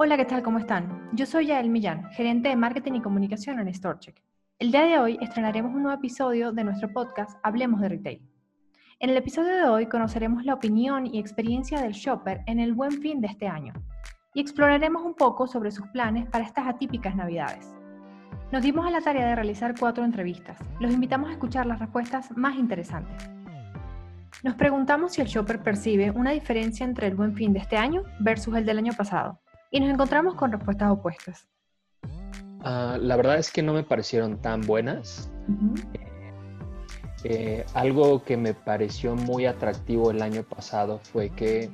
Hola, ¿qué tal? ¿Cómo están? Yo soy Yael Millán, gerente de marketing y comunicación en StoreCheck. El día de hoy estrenaremos un nuevo episodio de nuestro podcast Hablemos de Retail. En el episodio de hoy conoceremos la opinión y experiencia del shopper en el buen fin de este año y exploraremos un poco sobre sus planes para estas atípicas navidades. Nos dimos a la tarea de realizar cuatro entrevistas. Los invitamos a escuchar las respuestas más interesantes. Nos preguntamos si el shopper percibe una diferencia entre el buen fin de este año versus el del año pasado y nos encontramos con respuestas opuestas. Ah, la verdad es que no me parecieron tan buenas. Eh, algo que me pareció muy atractivo el año pasado fue que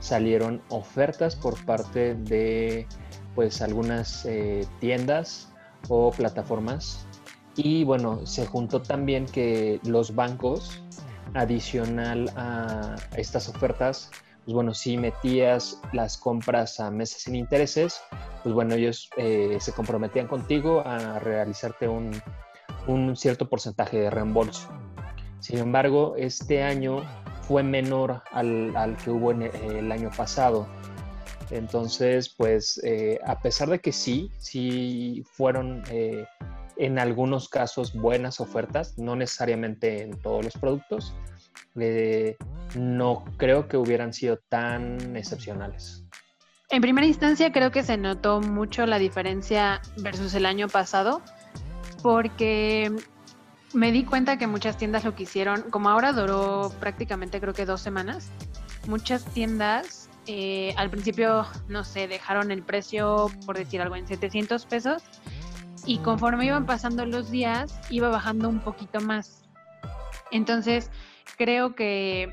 salieron ofertas por parte de pues algunas eh, tiendas o plataformas y bueno se juntó también que los bancos adicional a estas ofertas pues bueno, si metías las compras a meses sin intereses, pues bueno, ellos eh, se comprometían contigo a realizarte un, cierto porcentaje de reembolso. Sin embargo, este año fue menor al, que hubo en el año pasado. Entonces, pues eh, a pesar de que sí, sí fueron eh, en algunos casos buenas ofertas, no necesariamente en todos los productos, no creo que hubieran sido tan excepcionales. En primera instancia creo que se notó mucho la diferencia versus el año pasado, porque me di cuenta que muchas tiendas lo que hicieron, como ahora duró prácticamente creo que dos semanas, muchas tiendas eh, al principio, no sé, dejaron el precio, por decir algo, en 700 pesos y conforme iban pasando los días iba bajando un poquito más. Entonces, creo que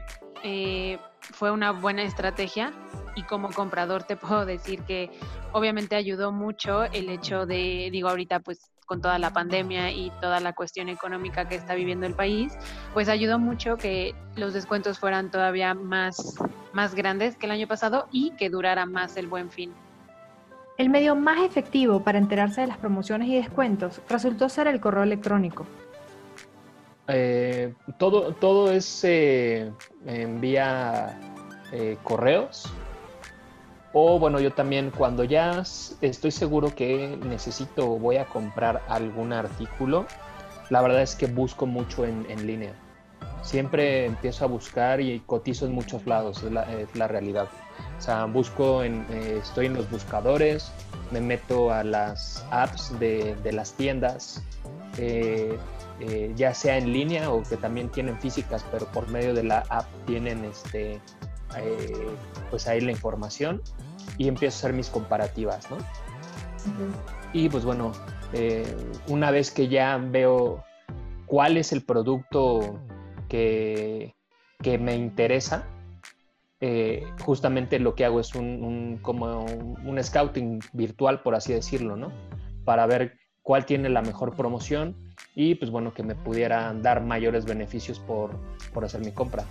eh, fue una buena estrategia y como comprador te puedo decir que obviamente ayudó mucho el hecho de, digo ahorita pues con toda la pandemia y toda la cuestión económica que está viviendo el país, pues ayudó mucho que los descuentos fueran todavía más, más grandes que el año pasado y que durara más el buen fin. El medio más efectivo para enterarse de las promociones y descuentos resultó ser el correo electrónico. Eh, todo, todo es eh, en eh, correos. O bueno, yo también cuando ya estoy seguro que necesito o voy a comprar algún artículo, la verdad es que busco mucho en, línea. Siempre empiezo a buscar y cotizo en muchos lados, es la, realidad. O sea, busco, en, estoy en los buscadores, me meto a las apps de, de las tiendas, eh, ya sea en línea o que también tienen físicas, pero por medio de la app tienen este, eh, pues ahí la información y empiezo a hacer mis comparativas, ¿no? Y pues bueno, eh, una vez que ya veo cuál es el producto que, que me interesa, justamente lo que hago es un, como un, scouting virtual, por así decirlo, ¿no? Para ver cuál tiene la mejor promoción y pues bueno, que me pudieran dar mayores beneficios por, hacer mi compra.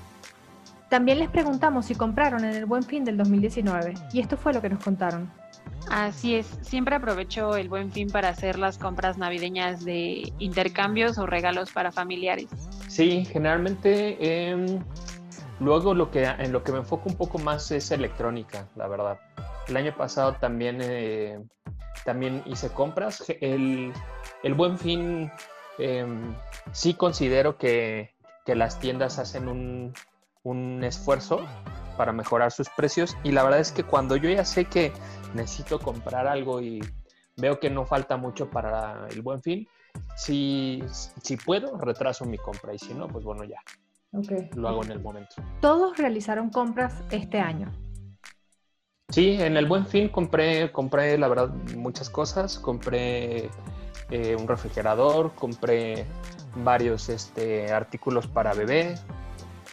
También les preguntamos si compraron en el buen fin del 2019 y esto fue lo que nos contaron. Así es, siempre aprovecho el buen fin para hacer las compras navideñas de intercambios o regalos para familiares. Sí, generalmente em, luego lo que, en lo que me enfoco un poco más es electrónica, la verdad. El año pasado también eh, también hice compras. El, buen fin, em, sí considero que, las tiendas hacen un, esfuerzo para mejorar sus precios y la verdad es que cuando yo ya sé que necesito comprar algo y veo que no falta mucho para el buen fin, si, si puedo, retraso mi compra y si no, pues bueno, ya. Lo hago en el momento. Todos realizaron compras este año. Sí, en el Buen Fin compré, compré la verdad muchas cosas. Compré eh, un refrigerador, compré varios este, artículos para bebé,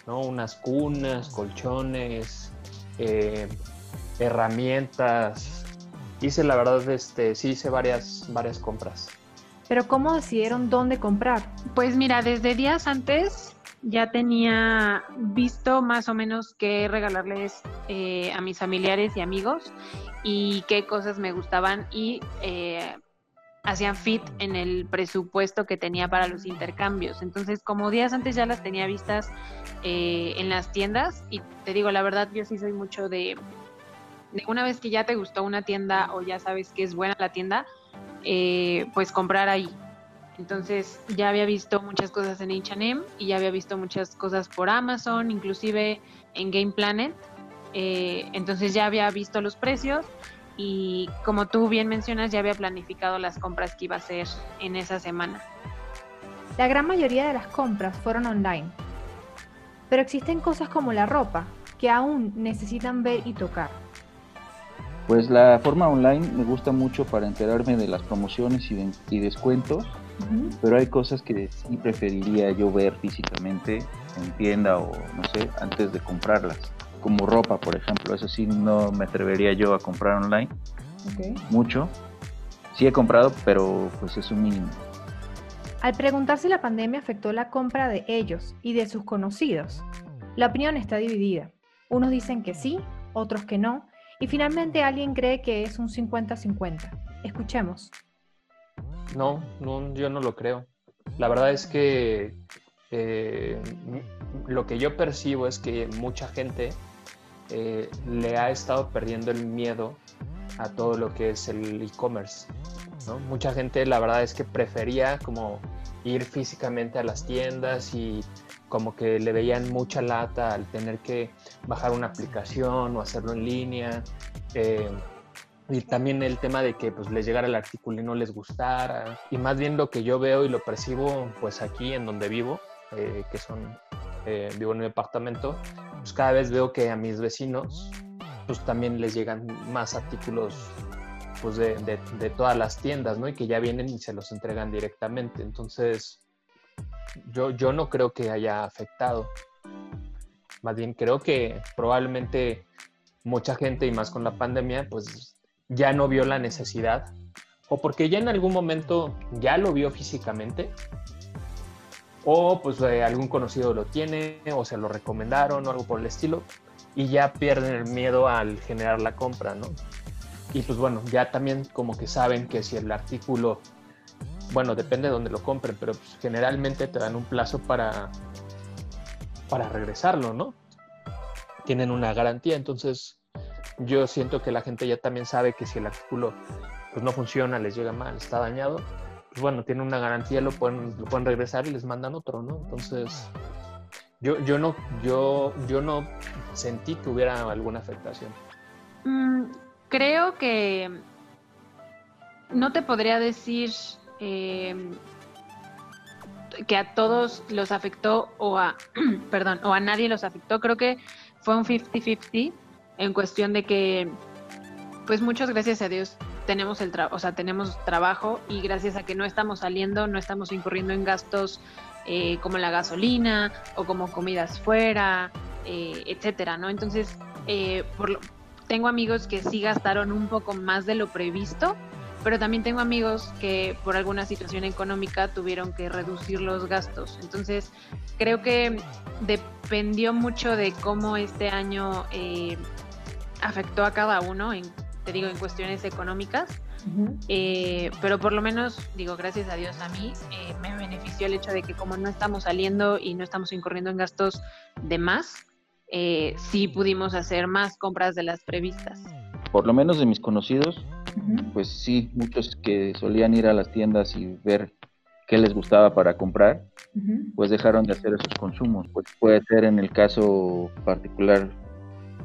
¿no? unas cunas, colchones, eh, herramientas. Hice la verdad, este, sí hice varias, varias compras. Pero ¿cómo decidieron dónde comprar? Pues mira, desde días antes ya tenía visto más o menos qué regalarles eh, a mis familiares y amigos y qué cosas me gustaban y eh, hacían fit en el presupuesto que tenía para los intercambios. Entonces, como días antes ya las tenía vistas eh, en las tiendas y te digo, la verdad, yo sí soy mucho de de una vez que ya te gustó una tienda o ya sabes que es buena la tienda, eh, pues comprar ahí. Entonces ya había visto muchas cosas en H&M y ya había visto muchas cosas por Amazon, inclusive en Game Planet. Eh, entonces ya había visto los precios y como tú bien mencionas ya había planificado las compras que iba a hacer en esa semana. La gran mayoría de las compras fueron online, pero existen cosas como la ropa que aún necesitan ver y tocar. Pues la forma online me gusta mucho para enterarme de las promociones y, descuentos, pero hay cosas que sí preferiría yo ver físicamente en tienda o no sé, antes de comprarlas. Como ropa, por ejemplo, eso sí no me atrevería yo a comprar online. Mucho. Sí he comprado, pero pues es un mínimo. Al preguntar si la pandemia afectó la compra de ellos y de sus conocidos, la opinión está dividida. Unos dicen que sí, otros que no, y finalmente alguien cree que es un 50-50. Escuchemos. No, no, yo no lo creo. La verdad es que eh, lo que yo percibo es que mucha gente eh, le ha estado perdiendo el miedo a todo lo que es el e-commerce. Mucha gente la verdad es que prefería como ir físicamente a las tiendas y como que le veían mucha lata al tener que bajar una aplicación o hacerlo en línea. Eh, y también el tema de que pues les llegara el artículo y no les gustara. Y más bien lo que yo veo y lo percibo pues aquí en donde vivo, eh, que son, vivo en un departamento, pues cada vez veo que a mis vecinos pues también les llegan más artículos pues de, de, todas las tiendas, ¿no? Y que ya vienen y se los entregan directamente. Entonces, yo, yo no creo que haya afectado. Más bien creo que probablemente mucha gente, y más con la pandemia, pues ya no vio la necesidad. O porque ya en algún momento ya lo vio físicamente. O pues eh, algún conocido lo tiene, o se lo recomendaron, o algo por el estilo. Y ya pierden el miedo al generar la compra, ¿no? Y pues bueno, ya también como que saben que si el artículo, bueno, depende de dónde lo compren, pero pues generalmente te dan un plazo para, para regresarlo, ¿no? Tienen una garantía, entonces yo siento que la gente ya también sabe que si el artículo pues no funciona, les llega mal, está dañado, pues bueno, tienen una garantía, lo pueden, lo pueden regresar y les mandan otro, ¿no? Entonces, yo, yo, no, yo, yo no sentí que hubiera alguna afectación. Mm, creo que no te podría decir eh, que a todos los afectó o a, perdón, o a nadie los afectó. Creo que fue un 50-50 en cuestión de que, pues muchos gracias a Dios tenemos el o sea, tenemos trabajo y gracias a que no estamos saliendo, no estamos incurriendo en gastos eh, como la gasolina o como comidas fuera, eh, etcétera, ¿no? Entonces, por lo, tengo amigos que sí gastaron un poco más de lo previsto, pero también tengo amigos que por alguna situación económica tuvieron que reducir los gastos. Entonces, creo que dependió mucho de cómo este año eh, afectó a cada uno, en, te digo, en cuestiones económicas. Eh, pero por lo menos, digo, gracias a Dios a mí, eh, me benefició el hecho de que como no estamos saliendo y no estamos incurriendo en gastos de más, eh, sí pudimos hacer más compras de las previstas. Por lo menos de mis conocidos, pues sí, muchos que solían ir a las tiendas y ver qué les gustaba para comprar, pues dejaron de hacer esos consumos. Pues puede ser en el caso particular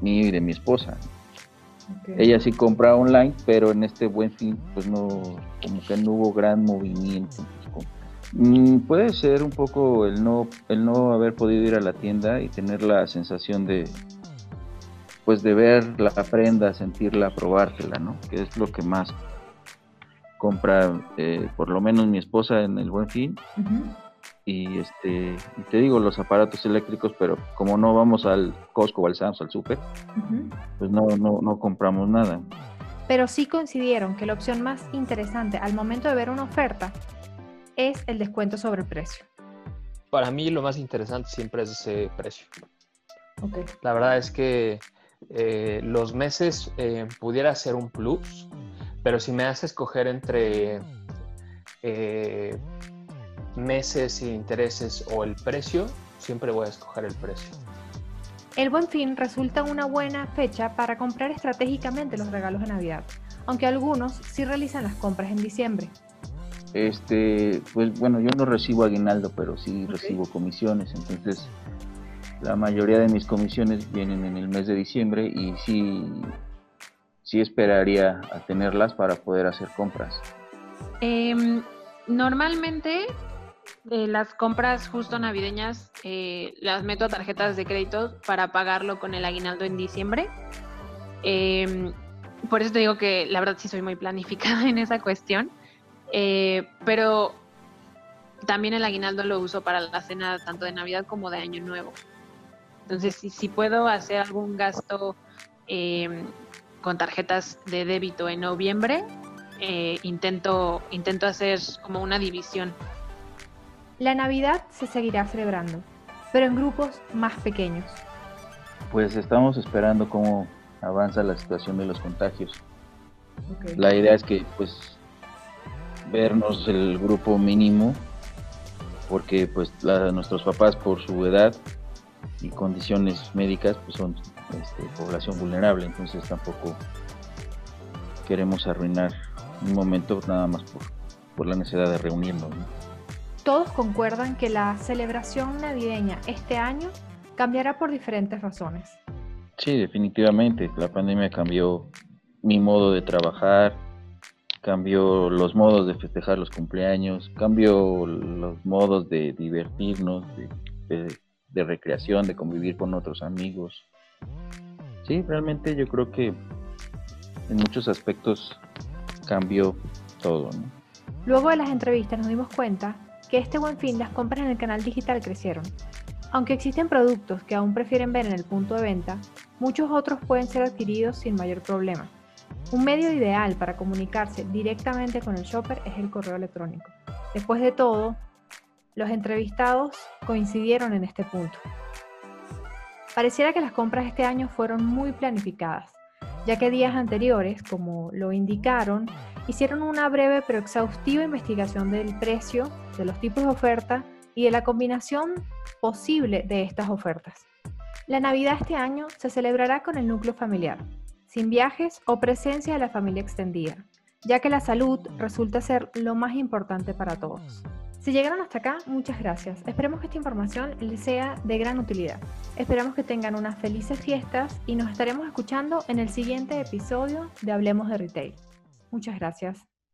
mío y de mi esposa. Ella sí compra online, pero en este buen fin, pues no, como que no hubo gran movimiento. Mm, puede ser un poco el no, el no haber podido ir a la tienda y tener la sensación de, pues de ver la prenda, sentirla, probártela, ¿no? Que es lo que más compra, eh, por lo menos mi esposa en el Buen Fin. Y este, te digo, los aparatos eléctricos, pero como no vamos al Costco o al Sam's, al Super, pues no, no, no compramos nada. Pero sí coincidieron que la opción más interesante al momento de ver una oferta es el descuento sobre el precio? Para mí lo más interesante siempre es ese precio. La verdad es que eh, los meses eh, pudiera ser un plus, pero si me hace escoger entre eh, meses y intereses o el precio, siempre voy a escoger el precio. El buen fin resulta una buena fecha para comprar estratégicamente los regalos de Navidad, aunque algunos sí realizan las compras en diciembre. Este, pues bueno, yo no recibo aguinaldo, pero sí recibo comisiones, entonces la mayoría de mis comisiones vienen en el mes de diciembre y sí, sí esperaría a tenerlas para poder hacer compras. Em, normalmente eh, las compras justo navideñas eh, las meto a tarjetas de crédito para pagarlo con el aguinaldo en diciembre. Em, por eso te digo que la verdad sí soy muy planificada en esa cuestión. Eh, pero también el aguinaldo lo uso para la cena tanto de Navidad como de Año Nuevo. Entonces, si, puedo hacer algún gasto em, con tarjetas de débito en noviembre, intento, intento hacer como una división. La Navidad se seguirá celebrando, pero en grupos más pequeños. Pues estamos esperando cómo avanza la situación de los contagios. La idea es que pues vernos el grupo mínimo porque pues nuestros papás por su edad y condiciones médicas pues son este, población vulnerable entonces tampoco queremos arruinar un momento nada más por, por la necesidad de reunirnos todos concuerdan que la celebración navideña este año cambiará por diferentes razones sí definitivamente la pandemia cambió mi modo de trabajar cambió los modos de festejar los cumpleaños, cambió los modos de divertirnos, de, recreación, de convivir con otros amigos. Sí, realmente yo creo que en muchos aspectos cambió todo. Luego de las entrevistas nos dimos cuenta que este buen fin las compras en el canal digital crecieron. Aunque existen productos que aún prefieren ver en el punto de venta, muchos otros pueden ser adquiridos sin mayor problema. Un medio ideal para comunicarse directamente con el shopper es el correo electrónico. Después de todo, los entrevistados coincidieron en este punto. Pareciera que las compras este año fueron muy planificadas, ya que días anteriores, como lo indicaron, hicieron una breve pero exhaustiva investigación del precio, de los tipos de oferta y de la combinación posible de estas ofertas. La Navidad este año se celebrará con el núcleo familiar, sin viajes o presencia de la familia extendida, ya que la salud resulta ser lo más importante para todos. Si llegaron hasta acá, muchas gracias. Esperemos que esta información les sea de gran utilidad. Esperamos que tengan unas felices fiestas y nos estaremos escuchando en el siguiente episodio de Hablemos de Retail. Muchas gracias.